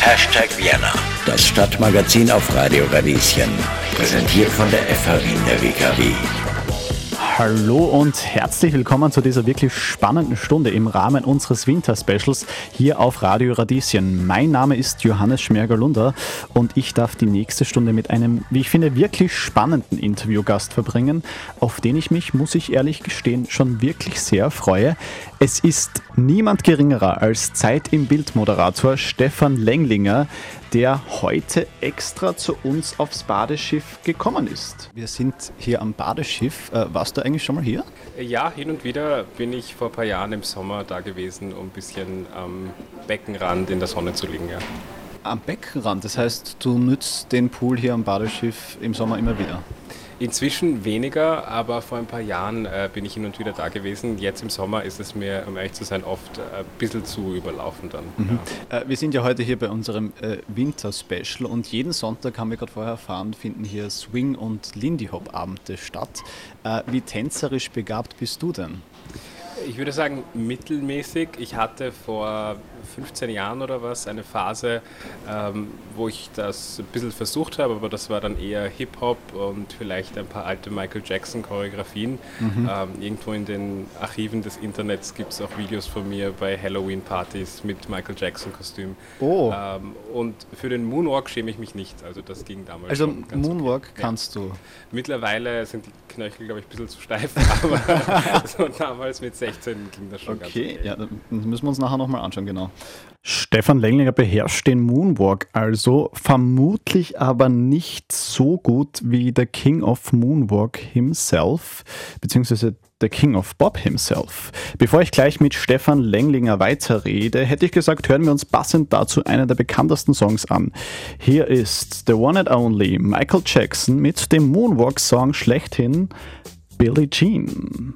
Hashtag Vienna, das Stadtmagazin auf Radio Radieschen. Präsentiert von der FH Wien der WKW. Hallo und herzlich willkommen zu dieser wirklich spannenden Stunde im Rahmen unseres Winter-Specials hier auf Radio Radieschen. Mein Name ist Johannes Schmerger-Lunder und ich darf die nächste Stunde mit einem, wie ich finde, wirklich spannenden Interviewgast verbringen, auf den ich mich, muss ich ehrlich gestehen, schon wirklich sehr freue. Es ist niemand geringerer als Zeit im Bild-Moderator Stefan Lenglinger, der heute extra zu uns aufs Badeschiff gekommen ist. Wir sind hier am Badeschiff. Äh, warst du eigentlich schon mal hier? Ja, hin und wieder bin ich vor ein paar Jahren im Sommer da gewesen, um ein bisschen am Beckenrand in der Sonne zu liegen. Ja. Am Beckenrand, das heißt, du nützt den Pool hier am Badeschiff im Sommer immer wieder? Inzwischen weniger, aber vor ein paar Jahren äh, bin ich hin und wieder da gewesen. Jetzt im Sommer ist es mir, um ehrlich zu sein, oft äh, ein bisschen zu überlaufen dann. Mhm. Ja. Äh, wir sind ja heute hier bei unserem äh, Winter-Special und jeden Sonntag, haben wir gerade vorher erfahren, finden hier Swing- und Lindy-Hop-Abende statt. Äh, wie tänzerisch begabt bist du denn? Ich würde sagen mittelmäßig. Ich hatte vor 15 Jahren oder was eine Phase, ähm, wo ich das ein bisschen versucht habe, aber das war dann eher Hip-Hop und vielleicht ein paar alte Michael Jackson-Choreografien. Mhm. Ähm, irgendwo in den Archiven des Internets gibt es auch Videos von mir bei Halloween-Partys mit Michael Jackson-Kostüm. Oh. Ähm, und für den Moonwalk schäme ich mich nicht. Also das ging damals Also Moonwalk okay. kannst du? Mittlerweile sind die Knöchel, glaube ich, ein bisschen zu steif, aber so damals mit 16 ging das schon okay. ganz okay. Ja, das müssen wir uns nachher nochmal anschauen, genau. Stefan Lenglinger beherrscht den Moonwalk also, vermutlich aber nicht so gut wie der King of Moonwalk himself, beziehungsweise der King of Bob himself. Bevor ich gleich mit Stefan Lenglinger weiterrede, hätte ich gesagt, hören wir uns passend dazu einen der bekanntesten Songs an. Hier ist The One and Only Michael Jackson mit dem Moonwalk-Song schlechthin Billie Jean.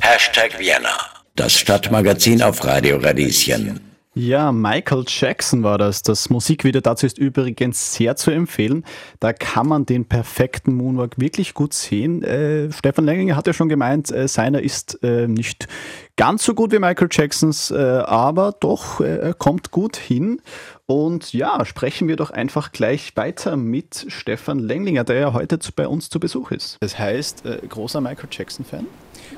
Hashtag Vienna. Das Stadtmagazin auf Radio Radieschen. Ja, Michael Jackson war das. Das Musikvideo dazu ist übrigens sehr zu empfehlen. Da kann man den perfekten Moonwalk wirklich gut sehen. Äh, Stefan Lenginger hat ja schon gemeint, äh, seiner ist äh, nicht ganz so gut wie Michael Jacksons, äh, aber doch, äh, er kommt gut hin. Und ja, sprechen wir doch einfach gleich weiter mit Stefan Lenglinger, der ja heute bei uns zu Besuch ist. Das heißt, äh, großer Michael Jackson-Fan?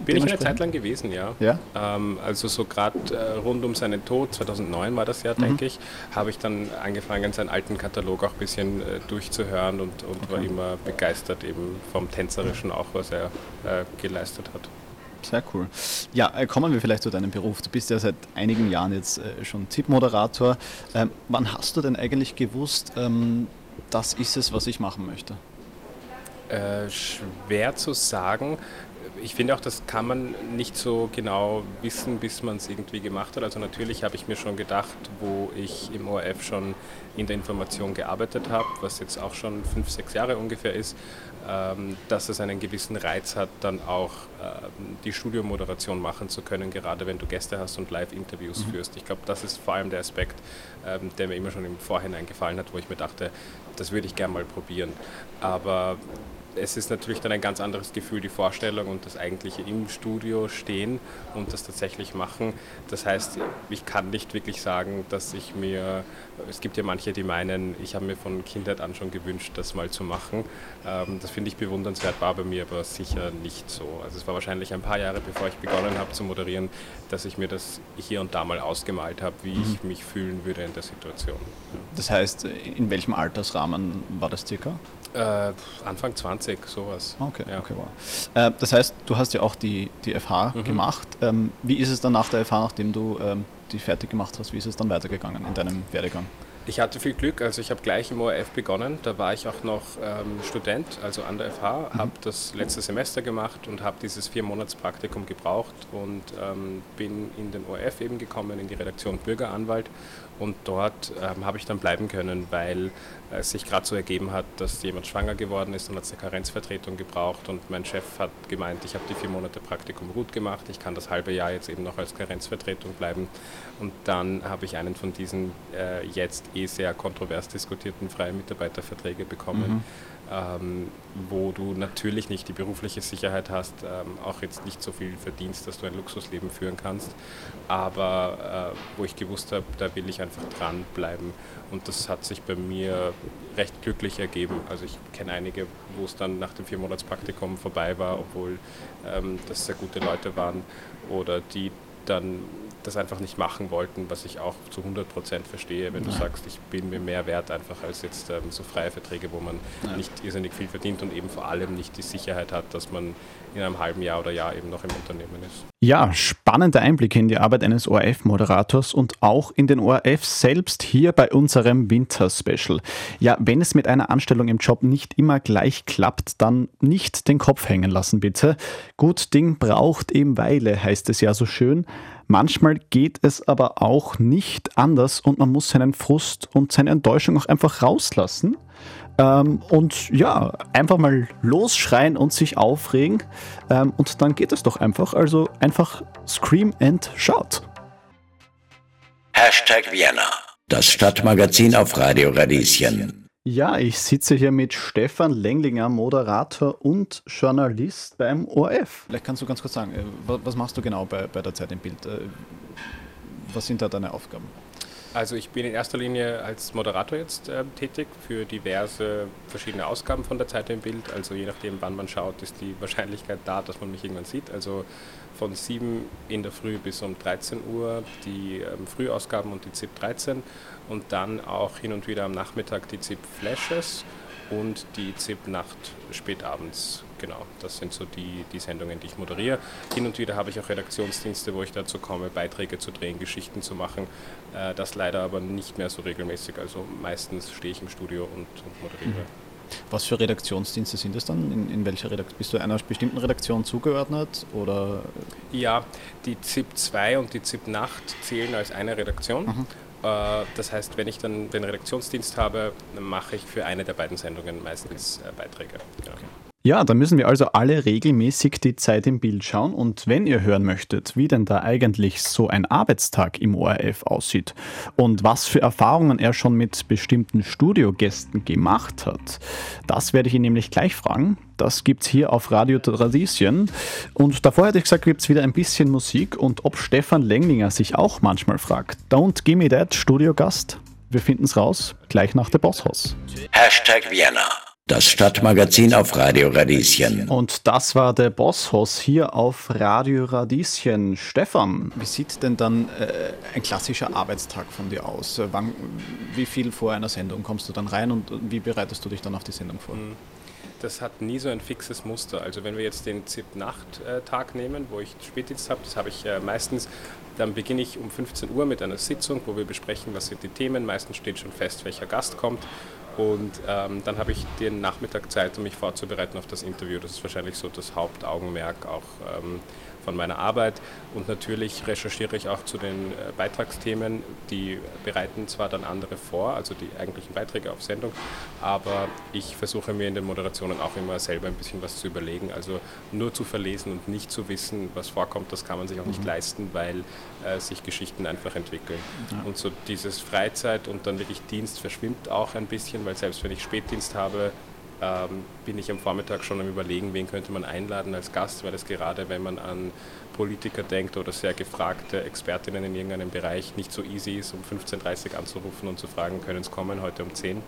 Bin ich eine Zeit lang gewesen, ja. ja? Ähm, also so gerade äh, rund um seinen Tod, 2009 war das ja, mhm. denke ich, habe ich dann angefangen, seinen alten Katalog auch ein bisschen äh, durchzuhören und, und okay. war immer begeistert eben vom Tänzerischen auch, was er äh, geleistet hat. Sehr cool. Ja, äh, kommen wir vielleicht zu deinem Beruf. Du bist ja seit einigen Jahren jetzt äh, schon Tippmoderator. Ähm, wann hast du denn eigentlich gewusst, ähm, das ist es, was ich machen möchte? Äh, schwer zu sagen ich finde auch, das kann man nicht so genau wissen, bis man es irgendwie gemacht hat. Also natürlich habe ich mir schon gedacht, wo ich im ORF schon in der Information gearbeitet habe, was jetzt auch schon fünf, sechs Jahre ungefähr ist, ähm, dass es einen gewissen Reiz hat, dann auch ähm, die Studiomoderation machen zu können, gerade wenn du Gäste hast und Live-Interviews mhm. führst. Ich glaube, das ist vor allem der Aspekt, ähm, der mir immer schon im Vorhinein gefallen hat, wo ich mir dachte, das würde ich gerne mal probieren. Aber es ist natürlich dann ein ganz anderes Gefühl, die Vorstellung und das eigentliche im Studio stehen und das tatsächlich machen. Das heißt, ich kann nicht wirklich sagen, dass ich mir, es gibt ja manche, die meinen, ich habe mir von Kindheit an schon gewünscht, das mal zu machen. Ähm, das finde ich bewundernswert, war bei mir aber sicher nicht so. Also es war wahrscheinlich ein paar Jahre, bevor ich begonnen habe zu moderieren, dass ich mir das hier und da mal ausgemalt habe, wie mhm. ich mich fühlen würde in der Situation. Das heißt, in welchem Altersrahmen war das circa? Äh, Anfang 20, sowas. Okay, ja. okay wow. Äh, das heißt, du hast ja auch die, die FH mhm. gemacht. Ähm, wie ist es dann nach der FH, nachdem du ähm, die fertig gemacht hast, wie ist es dann weitergegangen in deinem Werdegang? Ich hatte viel Glück, also ich habe gleich im ORF begonnen, da war ich auch noch ähm, Student, also an der FH, mhm. habe das letzte Semester gemacht und habe dieses vier Monats Praktikum gebraucht und ähm, bin in den ORF eben gekommen, in die Redaktion Bürgeranwalt und dort ähm, habe ich dann bleiben können, weil es sich gerade so ergeben hat, dass jemand schwanger geworden ist und hat eine Karenzvertretung gebraucht und mein Chef hat gemeint, ich habe die vier Monate Praktikum gut gemacht, ich kann das halbe Jahr jetzt eben noch als Karenzvertretung bleiben und dann habe ich einen von diesen äh, jetzt eh sehr kontrovers diskutierten freien Mitarbeiterverträge bekommen. Mhm ähm, wo du natürlich nicht die berufliche Sicherheit hast, ähm, auch jetzt nicht so viel verdienst, dass du ein Luxusleben führen kannst, aber äh, wo ich gewusst habe, da will ich einfach dranbleiben. Und das hat sich bei mir recht glücklich ergeben. Also ich kenne einige, wo es dann nach dem Viermonatspraktikum vorbei war, obwohl ähm, das sehr gute Leute waren oder die dann das einfach nicht machen wollten, was ich auch zu 100 Prozent verstehe, wenn du sagst, ich bin mir mehr wert einfach als jetzt ähm, so freie Verträge, wo man Nein. nicht irrsinnig viel verdient und eben vor allem nicht die Sicherheit hat, dass man in einem halben Jahr oder Jahr eben noch im Unternehmen ist. Ja, spannende Einblicke in die Arbeit eines ORF-Moderators und auch in den ORF selbst hier bei unserem Winter-Special. Ja, wenn es mit einer Anstellung im Job nicht immer gleich klappt, dann nicht den Kopf hängen lassen, bitte. Gut Ding braucht eben Weile, heißt es ja so schön. Manchmal geht es aber auch nicht anders und man muss seinen Frust und seine Enttäuschung auch einfach rauslassen. Ähm, und ja, einfach mal losschreien und sich aufregen. Ähm, und dann geht es doch einfach. Also einfach scream and shout. Hashtag Vienna. Das Stadtmagazin auf Radio Radieschen. Ja, ich sitze hier mit Stefan Lenglinger, Moderator und Journalist beim ORF. Vielleicht kannst du ganz kurz sagen, äh, was machst du genau bei, bei der Zeit im Bild? Äh, was sind da deine Aufgaben? Also ich bin in erster Linie als Moderator jetzt äh, tätig für diverse verschiedene Ausgaben von der Zeit im Bild. Also je nachdem, wann man schaut, ist die Wahrscheinlichkeit da, dass man mich irgendwann sieht. Also von 7 in der Früh bis um 13 Uhr die ähm, Frühausgaben und die ZIP 13 und dann auch hin und wieder am Nachmittag die ZIP Flashes und die ZIP Nacht spätabends. Genau, das sind so die, die Sendungen, die ich moderiere. Hin und wieder habe ich auch Redaktionsdienste, wo ich dazu komme, Beiträge zu drehen, Geschichten zu machen. Äh, das leider aber nicht mehr so regelmäßig. Also meistens stehe ich im Studio und, und moderiere. Mhm. Was für Redaktionsdienste sind das dann? In, in welcher Redaktion? Bist du einer bestimmten Redaktion zugeordnet? Oder? Ja, die ZIP 2 und die ZIP Nacht zählen als eine Redaktion. Mhm. Äh, das heißt, wenn ich dann den Redaktionsdienst habe, mache ich für eine der beiden Sendungen meistens äh, Beiträge. Ja. Okay. Ja, da müssen wir also alle regelmäßig die Zeit im Bild schauen. Und wenn ihr hören möchtet, wie denn da eigentlich so ein Arbeitstag im ORF aussieht und was für Erfahrungen er schon mit bestimmten Studiogästen gemacht hat, das werde ich ihn nämlich gleich fragen. Das gibt's hier auf Radio Radieschen. Und davor hätte ich gesagt, gibt's wieder ein bisschen Musik und ob Stefan Lenglinger sich auch manchmal fragt. Don't give me that, Studiogast. Wir finden's raus, gleich nach der Bosshaus. Hashtag Vienna. Das Stadtmagazin auf Radio Radieschen. Und das war der Bosshaus hier auf Radio Radieschen. Stefan, wie sieht denn dann äh, ein klassischer Arbeitstag von dir aus? Äh, wann, wie viel vor einer Sendung kommst du dann rein und wie bereitest du dich dann auf die Sendung vor? Mhm. Das hat nie so ein fixes Muster. Also wenn wir jetzt den ZIP-Nacht-Tag nehmen, wo ich Spätdienst habe, das habe ich äh, meistens, dann beginne ich um 15 Uhr mit einer Sitzung, wo wir besprechen, was sind die Themen. Meistens steht schon fest, welcher Gast kommt. Und ähm, dann habe ich den Nachmittag Zeit, um mich vorzubereiten auf das Interview. Das ist wahrscheinlich so das Hauptaugenmerk auch ähm, von meiner Arbeit. Und natürlich recherchiere ich auch zu den äh, Beitragsthemen. Die bereiten zwar dann andere vor, also die eigentlichen Beiträge auf Sendung, aber ich versuche mir in den Moderationen auch immer selber ein bisschen was zu überlegen. Also nur zu verlesen und nicht zu wissen, was vorkommt, das kann man sich auch nicht mhm. leisten, weil äh, sich Geschichten einfach entwickeln. Ja. Und so dieses Freizeit und dann wirklich Dienst verschwimmt auch ein bisschen, weil selbst wenn ich Spätdienst habe, ähm, bin ich am Vormittag schon am Überlegen, wen könnte man einladen als Gast, weil es gerade, wenn man an Politiker denkt oder sehr gefragte Expertinnen in irgendeinem Bereich, nicht so easy ist, um 15.30 Uhr anzurufen und zu fragen, können es kommen heute um 10. Äh,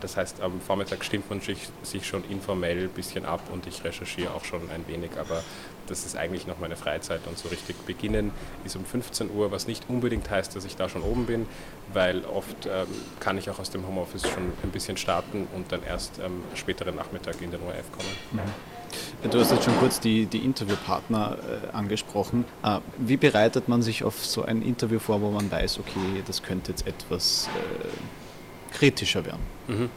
das heißt, am Vormittag stimmt man sich, sich schon informell ein bisschen ab und ich recherchiere auch schon ein wenig, aber das ist eigentlich noch meine Freizeit und so richtig beginnen ist um 15 Uhr, was nicht unbedingt heißt, dass ich da schon oben bin, weil oft ähm, kann ich auch aus dem Homeoffice schon ein bisschen starten und dann erst am ähm, späteren Nachmittag in den ORF kommen. Mhm. Du hast jetzt schon kurz die, die Interviewpartner äh, angesprochen. Äh, wie bereitet man sich auf so ein Interview vor, wo man weiß, okay, das könnte jetzt etwas äh, kritischer werden? Mhm.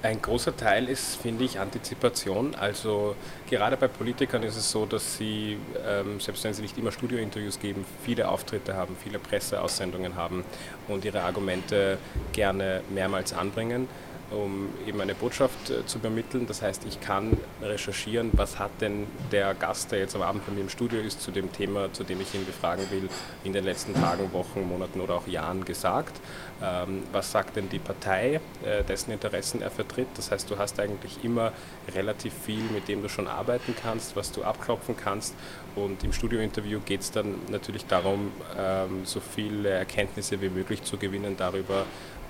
Ein großer Teil ist, finde ich, Antizipation. Also gerade bei Politikern ist es so, dass sie, ähm, selbst wenn sie nicht immer Studiointerviews geben, viele Auftritte haben, viele Presseaussendungen haben und ihre Argumente gerne mehrmals anbringen. Um eben eine Botschaft äh, zu übermitteln. Das heißt, ich kann recherchieren, was hat denn der Gast, der jetzt am Abend bei mir im Studio ist, zu dem Thema, zu dem ich ihn befragen will, in den letzten Tagen, Wochen, Monaten oder auch Jahren gesagt. Ähm, was sagt denn die Partei, äh, dessen Interessen er vertritt? Das heißt, du hast eigentlich immer relativ viel, mit dem du schon arbeiten kannst, was du abklopfen kannst. Und im Studiointerview geht es dann natürlich darum, ähm, so viele Erkenntnisse wie möglich zu gewinnen darüber,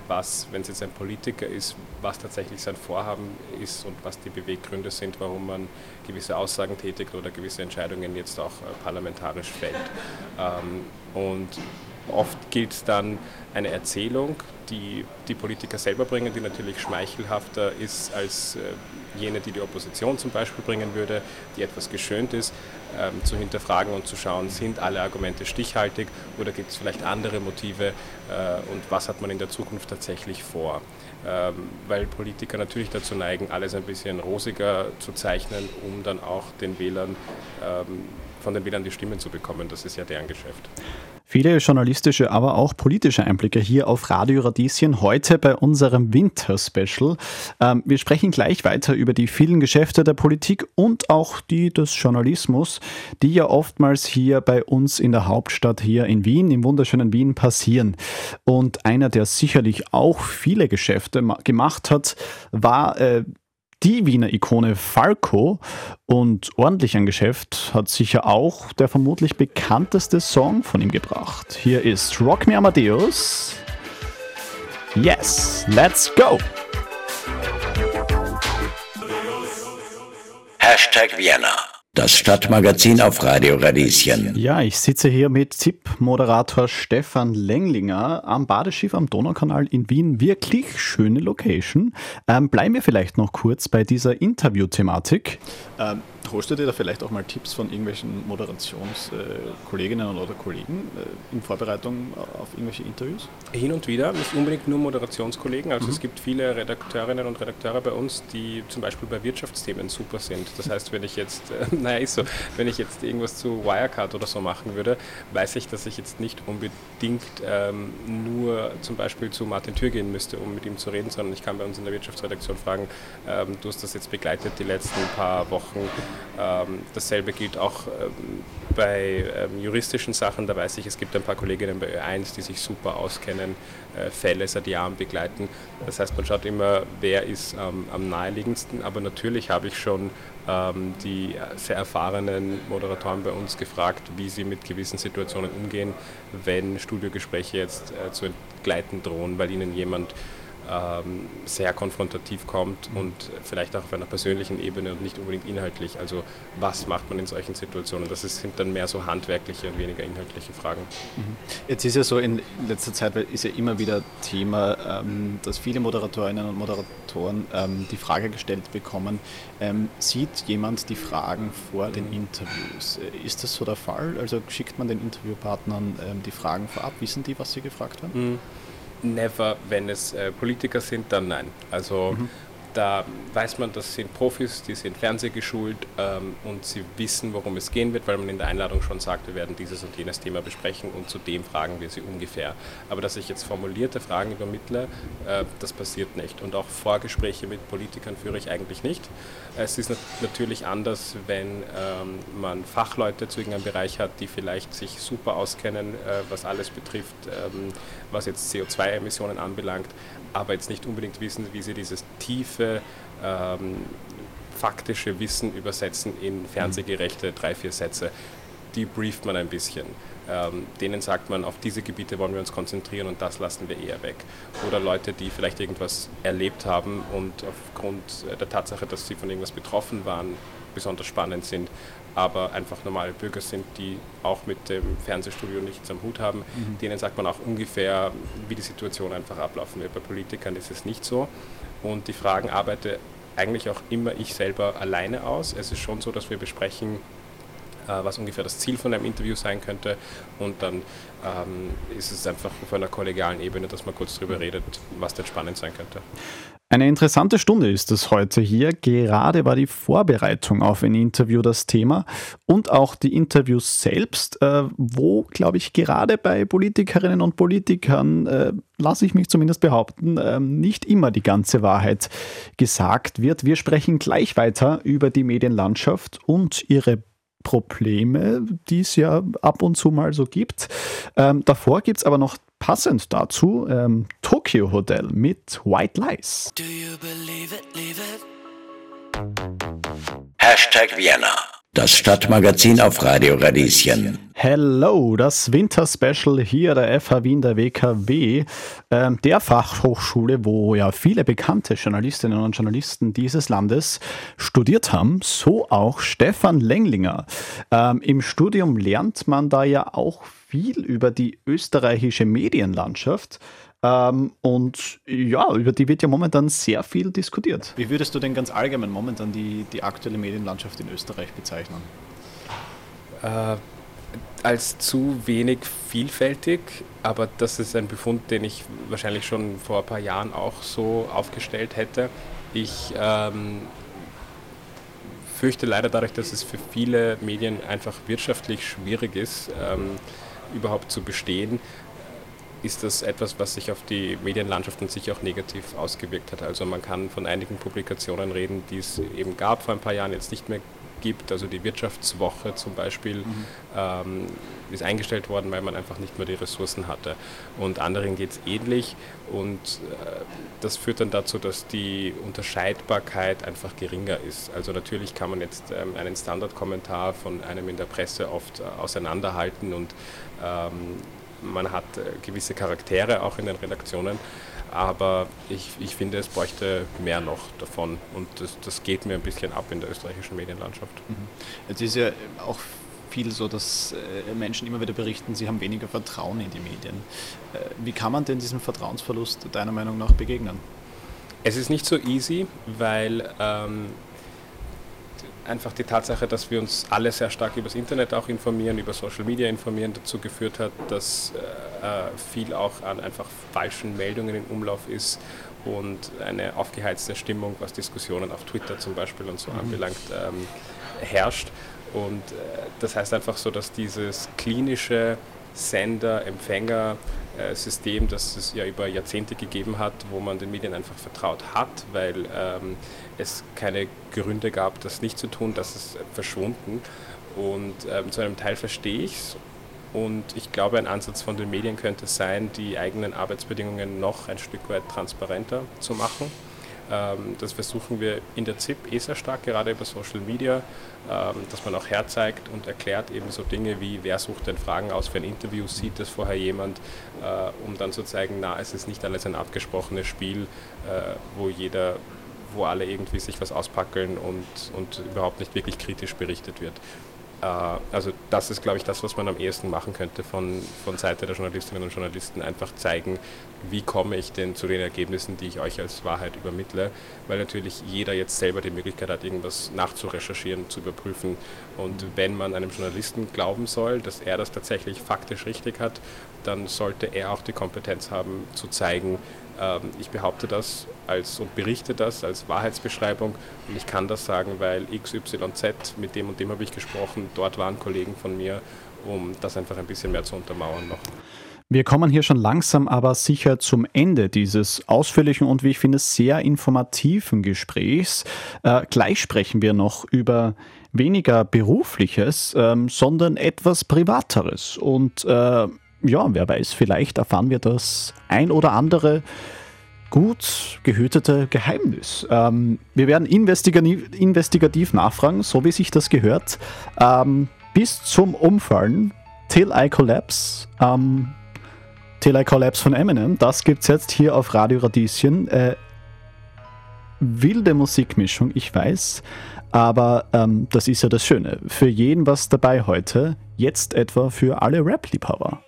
was, wenn es jetzt ein Politiker ist, was tatsächlich sein Vorhaben ist und was die Beweggründe sind, warum man gewisse Aussagen tätigt oder gewisse Entscheidungen jetzt auch äh, parlamentarisch fällt. Ähm, und oft gilt dann eine Erzählung, die die Politiker selber bringen, die natürlich schmeichelhafter ist als äh, jene, die die Opposition zum Beispiel bringen würde, die etwas geschönt ist, ähm, zu hinterfragen und zu schauen, sind alle Argumente stichhaltig oder gibt es vielleicht andere Motive äh, und was hat man in der Zukunft tatsächlich vor. Ähm, weil Politiker natürlich dazu neigen, alles ein bisschen rosiger zu zeichnen, um dann auch den Wählern ähm, von den Wählern die Stimmen zu bekommen. Das ist ja deren Geschäft. Viele journalistische, aber auch politische Einblicke hier auf Radio Radieschen heute bei unserem Winter-Special. Ähm, wir sprechen gleich weiter über die vielen Geschäfte der Politik und auch die des Journalismus, die ja oftmals hier bei uns in der Hauptstadt hier in Wien, im wunderschönen Wien passieren. Und einer, der sicherlich auch viele Geschäfte gemacht hat, war äh, die Wiener Ikone Falco und ordentlich ein Geschäft hat sicher auch der vermutlich bekannteste Song von ihm gebracht. Hier ist Rock Me Amadeus. Yes, let's go! Hashtag Vienna. Das Stadtmagazin auf Radio Radieschen. Ja, ich sitze hier mit ZIP-Moderator Stefan Lenglinger am Badeschiff am Donaukanal in Wien. Wirklich schöne Location. Ähm, bleiben wir vielleicht noch kurz bei dieser Interview-Thematik. Ähm, holst du dir da vielleicht auch mal Tipps von irgendwelchen Moderationskolleginnen äh, oder Kollegen äh, in Vorbereitung auf irgendwelche Interviews? Hin und wieder, nicht unbedingt nur Moderationskollegen. Also mhm. es gibt viele Redakteurinnen und Redakteure bei uns, die zum Beispiel bei Wirtschaftsthemen super sind. Das heißt, wenn ich jetzt, äh, naja, ist so, wenn ich jetzt irgendwas zu Wirecard oder so machen würde, weiß ich, dass ich jetzt nicht unbedingt ähm, nur zum Beispiel zu Martin Tür gehen müsste, um mit ihm zu reden, sondern ich kann bei uns in der Wirtschaftsredaktion fragen, ähm, du hast das jetzt begleitet die letzten paar Wochen ähm, dasselbe gilt auch ähm, bei ähm, juristischen Sachen. Da weiß ich, es gibt ein paar Kolleginnen bei Ö1, die sich super auskennen, äh, Fälle seit Jahren begleiten. Das heißt, man schaut immer, wer ist am naheliegendsten. Aber natürlich habe ich schon die sehr erfahrenen Moderatoren bei uns gefragt, wie sie mit gewissen Situationen umgehen, wenn Studiogespräche jetzt äh, zu entgleiten drohen, weil ihnen jemand ähm, sehr konfrontativ kommt und vielleicht auch auf einer persönlichen Ebene und nicht unbedingt inhaltlich. Also was macht man in solchen Situationen? Das sind dann mehr so handwerkliche und weniger inhaltliche Fragen. Mhm. Jetzt ist ja so, in letzter Zeit ist ja immer wieder Thema, ähm, dass viele Moderatorinnen und Moderatoren ähm, die Frage gestellt bekommen, sieht jemand die Fragen vor den Interviews? Ist das so der Fall? Also schickt man den Interviewpartnern die Fragen vorab? Wissen die, was sie gefragt haben? Mhm never, wenn es äh, Politiker sind, dann nein. Also mhm da weiß man, das sind Profis, die sind fernsehgeschult ähm, und sie wissen, worum es gehen wird, weil man in der Einladung schon sagt, wir werden dieses und jenes Thema besprechen und zu dem fragen wir sie ungefähr. Aber dass ich jetzt formulierte Fragen übermittle, äh, das passiert nicht. Und auch Vorgespräche mit Politikern führe ich eigentlich nicht. Es ist nat natürlich anders, wenn ähm, man Fachleute zu irgendeinem Bereich hat, die vielleicht sich super auskennen, äh, was alles betrifft, ähm, was jetzt CO2-Emissionen anbelangt aber jetzt nicht unbedingt wissen, wie sie dieses tiefe ähm, faktische Wissen übersetzen in fernsehgerechte drei, vier Sätze. Die brieft man ein bisschen. Ähm, denen sagt man, auf diese Gebiete wollen wir uns konzentrieren und das lassen wir eher weg. Oder Leute, die vielleicht irgendwas erlebt haben und aufgrund der Tatsache, dass sie von irgendwas betroffen waren, besonders spannend sind, aber einfach normale Bürger sind, die auch mit dem Fernsehstudio nichts am Hut haben. Mhm. Denen sagt man auch ungefähr, wie die Situation einfach ablaufen wird. Bei Politikern ist es nicht so. Und die Fragen arbeite eigentlich auch immer ich selber alleine aus. Es ist schon so, dass wir besprechen, was ungefähr das Ziel von einem Interview sein könnte. Und dann ähm, ist es einfach auf einer kollegialen Ebene, dass man kurz darüber redet, was denn spannend sein könnte. Eine interessante Stunde ist es heute hier. Gerade war die Vorbereitung auf ein Interview das Thema und auch die Interviews selbst, äh, wo, glaube ich, gerade bei Politikerinnen und Politikern, äh, lasse ich mich zumindest behaupten, äh, nicht immer die ganze Wahrheit gesagt wird. Wir sprechen gleich weiter über die Medienlandschaft und ihre Probleme, die es ja ab und zu mal so gibt. Ähm, davor gibt es aber noch passend dazu ähm, Tokyo Hotel mit White Lies. Do you believe it, leave it? Hashtag Vienna. Das Stadtmagazin auf Radio Radieschen. Hello, das Winterspecial hier der FH Wien der WKW, äh, der Fachhochschule, wo ja viele bekannte Journalistinnen und Journalisten dieses Landes studiert haben, so auch Stefan Lenglinger. Ähm, Im Studium lernt man da ja auch viel über die österreichische Medienlandschaft. Ähm, und ja, über die wird ja momentan sehr viel diskutiert. Wie würdest du denn ganz allgemein momentan die, die aktuelle Medienlandschaft in Österreich bezeichnen? Äh, als zu wenig vielfältig, aber das ist ein Befund, den ich wahrscheinlich schon vor ein paar Jahren auch so aufgestellt hätte. Ich ähm, fürchte leider dadurch, dass es für viele Medien einfach wirtschaftlich schwierig ist, ähm, überhaupt zu bestehen, ist das etwas, was sich auf die Medienlandschaft und sich auch negativ ausgewirkt hat. Also man kann von einigen Publikationen reden, die es eben gab vor ein paar Jahren, jetzt nicht mehr gibt. Also die Wirtschaftswoche zum Beispiel mhm. ähm, ist eingestellt worden, weil man einfach nicht mehr die Ressourcen hatte. Und anderen geht es ähnlich und äh, das führt dann dazu, dass die Unterscheidbarkeit einfach geringer ist. Also natürlich kann man jetzt ähm, einen Standardkommentar von einem in der Presse oft äh, auseinanderhalten und ähm, man hat äh, gewisse Charaktere auch in den Redaktionen, aber ich, ich finde, es bräuchte mehr noch davon und das, das geht mir ein bisschen ab in der österreichischen Medienlandschaft. Mhm. Es ist ja auch viel so, dass äh, Menschen immer wieder berichten, sie haben weniger Vertrauen in die Medien. Äh, wie kann man denn diesem Vertrauensverlust deiner Meinung nach begegnen? Es ist nicht so easy, weil ähm, einfach die Tatsache, dass wir uns alle sehr stark über das Internet auch informieren, über Social Media informieren, dazu geführt hat, dass äh, viel auch an einfach falschen Meldungen im Umlauf ist und eine aufgeheizte Stimmung, was Diskussionen auf Twitter zum Beispiel und so mhm. anbelangt, ähm, herrscht. Und äh, das heißt einfach so, dass dieses klinische Sender-Empfänger äh, System, das es ja über Jahrzehnte gegeben hat, wo man den Medien einfach vertraut hat, weil ähm, es keine Gründe gab, das nicht zu tun, das ist verschwunden. Und ähm, zu einem Teil verstehe ich es. Und ich glaube, ein Ansatz von den Medien könnte sein, die eigenen Arbeitsbedingungen noch ein Stück weit transparenter zu machen das versuchen wir in der ZIP eh sehr stark, gerade über Social Media, ähm, dass man auch herzeigt und erklärt eben so Dinge wie, wer sucht denn Fragen aus für ein Interview, sieht das vorher jemand, äh, um dann zu zeigen, na, es ist nicht alles ein abgesprochenes Spiel, äh, wo jeder wo alle irgendwie sich was auspackeln und, und überhaupt nicht wirklich kritisch berichtet wird. Äh, also das ist, glaube ich, das, was man am ehesten machen könnte von, von Seite der Journalistinnen und Journalisten, einfach zeigen, wie komme ich denn zu den Ergebnissen, die ich euch als Wahrheit übermittle, weil natürlich jeder jetzt selber die Möglichkeit hat, irgendwas nachzurecherchieren, zu überprüfen. Und wenn man einem Journalisten glauben soll, dass er das tatsächlich faktisch richtig hat, dann sollte er auch die Kompetenz haben, zu zeigen, ich behaupte das als und berichte das als Wahrheitsbeschreibung und ich kann das sagen, weil XYZ, mit dem und dem habe ich gesprochen, dort waren Kollegen von mir, um das einfach ein bisschen mehr zu untermauern noch. Wir kommen hier schon langsam aber sicher zum Ende dieses ausführlichen und wie ich finde sehr informativen Gesprächs. Äh, gleich sprechen wir noch über weniger berufliches, ähm, sondern etwas privateres und äh, ja, wer weiß, vielleicht erfahren wir das ein oder andere gut gehütete Geheimnis. Ähm, wir werden investigativ, investigativ, nachfragen, so wie sich das gehört, ähm, bis zum Umfallen. Till I Collapse. Ähm, Till I Collapse von Eminem. Das gibt es jetzt hier auf Radio Radieschen. Äh, wilde Musikmischung, ich weiß. Aber ähm, das ist ja das Schöne. Für jeden was dabei heute. Jetzt etwa für alle Rap-Liebhaber.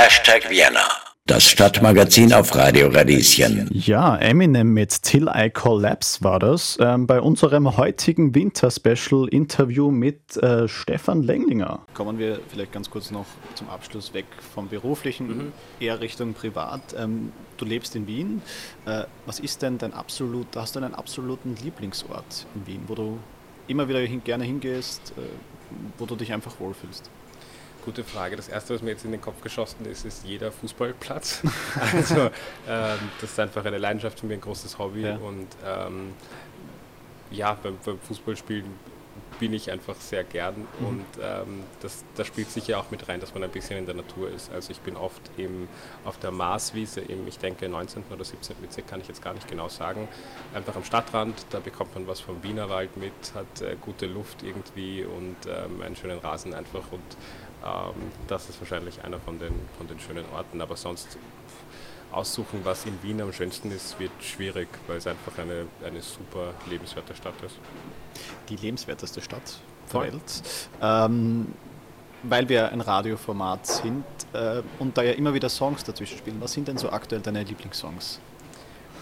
Hashtag Vienna. Das Stadtmagazin auf Radio Radieschen. Ja, Eminem mit Till I Collapse war das. Ähm, bei unserem heutigen Winter-Special-Interview mit äh, Stefan Lenglinger. Kommen wir vielleicht ganz kurz noch zum Abschluss weg vom beruflichen, mhm. eher Richtung privat. Ähm, du lebst in Wien. Äh, was ist denn dein absolut, hast du einen absoluten Lieblingsort in Wien, wo du immer wieder hin, gerne hingehst, äh, wo du dich einfach wohlfühlst? Gute Frage. Das erste, was mir jetzt in den Kopf geschossen ist, ist jeder Fußballplatz. also ähm, das ist einfach eine Leidenschaft für mich, ein großes Hobby. Ja. Und ähm, ja, beim, beim Fußballspielen bin ich einfach sehr gern mhm. und ähm, das, das spielt sicher auch mit rein, dass man ein bisschen in der Natur ist. Also ich bin oft eben auf der Marswiese im, ich denke, 19. oder 17. Bezirk, kann ich jetzt gar nicht genau sagen, einfach am Stadtrand, da bekommt man was vom Wienerwald mit, hat äh, gute Luft irgendwie und ähm, einen schönen Rasen einfach und ähm, das ist wahrscheinlich einer von den, von den schönen Orten, aber sonst aussuchen, was in Wien am schönsten ist, wird schwierig, weil es einfach eine, eine super lebenswerte Stadt ist die lebenswerteste Stadt der Welt. Ähm, weil wir ein Radioformat sind äh, und da ja immer wieder Songs dazwischen spielen, was sind denn so aktuell deine Lieblingssongs?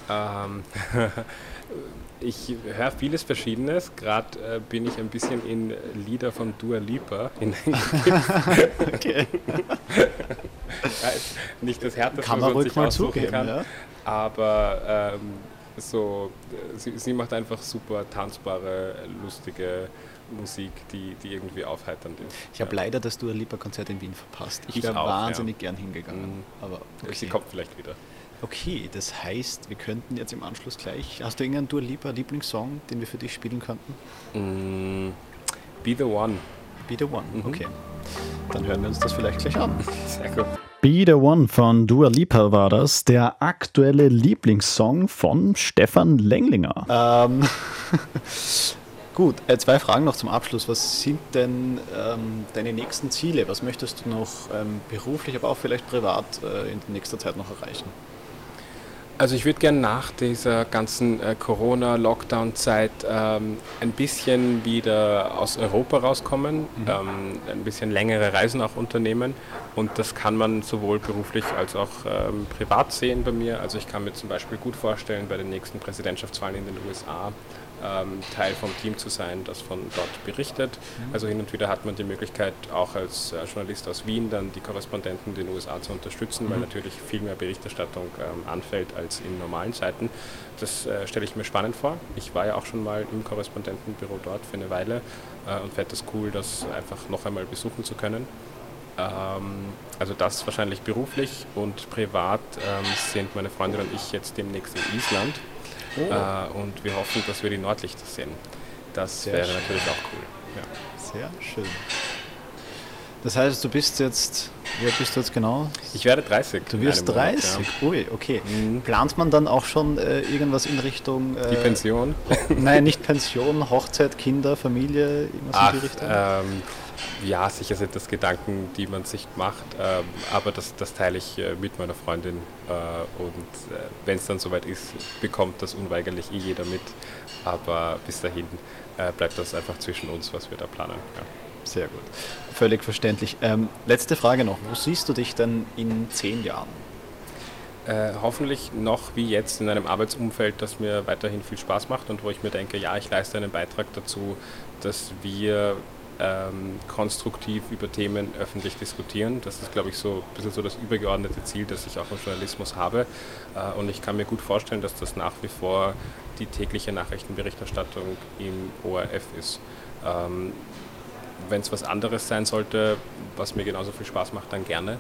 Ähm, ich höre vieles Verschiedenes. Gerade äh, bin ich ein bisschen in Lieder von Dua Lipa okay. nicht das härteste, kann man, was man sich mal zugeben, kann, ja? aber ähm, so, sie, sie, macht einfach super tanzbare, lustige Musik, die, die irgendwie aufheiternd ist. Ich habe ja. leider das Dua Lipa Konzert in Wien verpasst. Ich, ich wäre wahnsinnig ja. gern hingegangen. Mhm. Aber okay. Sie kommt vielleicht wieder. Okay, das heißt, wir könnten jetzt im Anschluss gleich. Hast du irgendeinen Dua Lipa Lieblingssong, den wir für dich spielen könnten? Mm, Be the One. Be the One, mhm. okay. Dann hören wir uns das vielleicht gleich an. Sehr gut. Be the One von Dua Lipa war das, der aktuelle Lieblingssong von Stefan Lenglinger. Ähm, gut, äh, zwei Fragen noch zum Abschluss. Was sind denn ähm, deine nächsten Ziele? Was möchtest du noch ähm, beruflich, aber auch vielleicht privat äh, in nächster Zeit noch erreichen? Also ich würde gerne nach dieser ganzen äh, Corona-Lockdown-Zeit ähm, ein bisschen wieder aus Europa rauskommen, mhm. ähm, ein bisschen längere Reisen auch unternehmen und das kann man sowohl beruflich als auch ähm, privat sehen bei mir. Also ich kann mir zum Beispiel gut vorstellen, bei den nächsten Präsidentschaftswahlen in den USA ähm, Teil vom Team zu sein, das von dort berichtet. Mhm. Also hin und wieder hat man die Möglichkeit, auch als äh, Journalist aus Wien dann die Korrespondenten in den USA zu unterstützen, mhm. weil natürlich viel mehr Berichterstattung ähm, anfällt als in normalen Zeiten. Das äh, stelle ich mir spannend vor. Ich war ja auch schon mal im Korrespondentenbüro dort für eine Weile äh, und fände es cool, das einfach noch einmal besuchen zu können. Ähm, also das wahrscheinlich beruflich und privat ähm, sind meine Freundin und ich jetzt demnächst in Island Oh. Äh, und wir hoffen, dass wir die Nordlichter sehen. Das Sehr wäre schön. natürlich auch cool. Ja. Sehr schön. Das heißt, du bist jetzt, wie alt bist du jetzt genau? Ich werde 30. Du wirst 30? Monat, ja. Ui, okay. Mhm. Plant man dann auch schon äh, irgendwas in Richtung... Äh, die Pension? nein, nicht Pension, Hochzeit, Kinder, Familie, irgendwas Ach, in die Richtung? Ähm, ja, sicher sind das Gedanken, die man sich macht, ähm, aber das, das teile ich äh, mit meiner Freundin äh, und äh, wenn es dann soweit ist, bekommt das unweigerlich eh jeder mit, aber bis dahin äh, bleibt das einfach zwischen uns, was wir da planen. Ja. Sehr gut, völlig verständlich. Ähm, letzte Frage noch, wo siehst du dich denn in zehn Jahren? Äh, hoffentlich noch wie jetzt in einem Arbeitsumfeld, das mir weiterhin viel Spaß macht und wo ich mir denke, ja, ich leiste einen Beitrag dazu, dass wir ähm, konstruktiv über Themen öffentlich diskutieren. Das ist, glaube ich, so ein bisschen so das übergeordnete Ziel, das ich auch im Journalismus habe. Äh, und ich kann mir gut vorstellen, dass das nach wie vor die tägliche Nachrichtenberichterstattung im ORF ist. Ähm, Wenn es was anderes sein sollte, was mir genauso viel Spaß macht, dann gerne.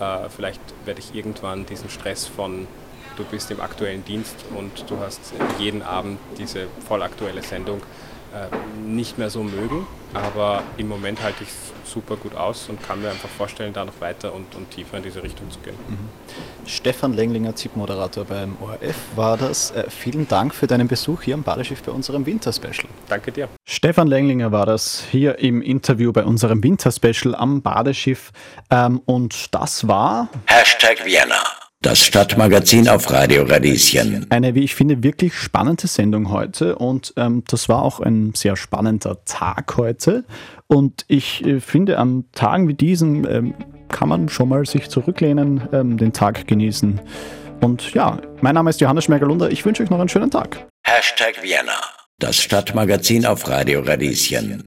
Äh, vielleicht werde ich irgendwann diesen Stress von du bist im aktuellen Dienst und du hast jeden Abend diese vollaktuelle Sendung äh, nicht mehr so mögen. Aber im Moment halte ich es super gut aus und kann mir einfach vorstellen, da noch weiter und, und tiefer in diese Richtung zu gehen. Mhm. Stefan Lenglinger, ZIP-Moderator beim ORF, war das. Äh, vielen Dank für deinen Besuch hier am Badeschiff bei unserem Winterspecial. Danke dir. Stefan Lenglinger war das hier im Interview bei unserem Winterspecial am Badeschiff. Ähm, und das war Hashtag Vienna. Das Stadtmagazin auf Radio Radieschen. Eine, wie ich finde, wirklich spannende Sendung heute und ähm, das war auch ein sehr spannender Tag heute. Und ich äh, finde, an Tagen wie diesen ähm, kann man schon mal sich zurücklehnen, ähm, den Tag genießen. Und ja, mein Name ist Johannes Schmergalunder. Ich wünsche euch noch einen schönen Tag. Hashtag Vienna, das Stadtmagazin auf Radio Radieschen.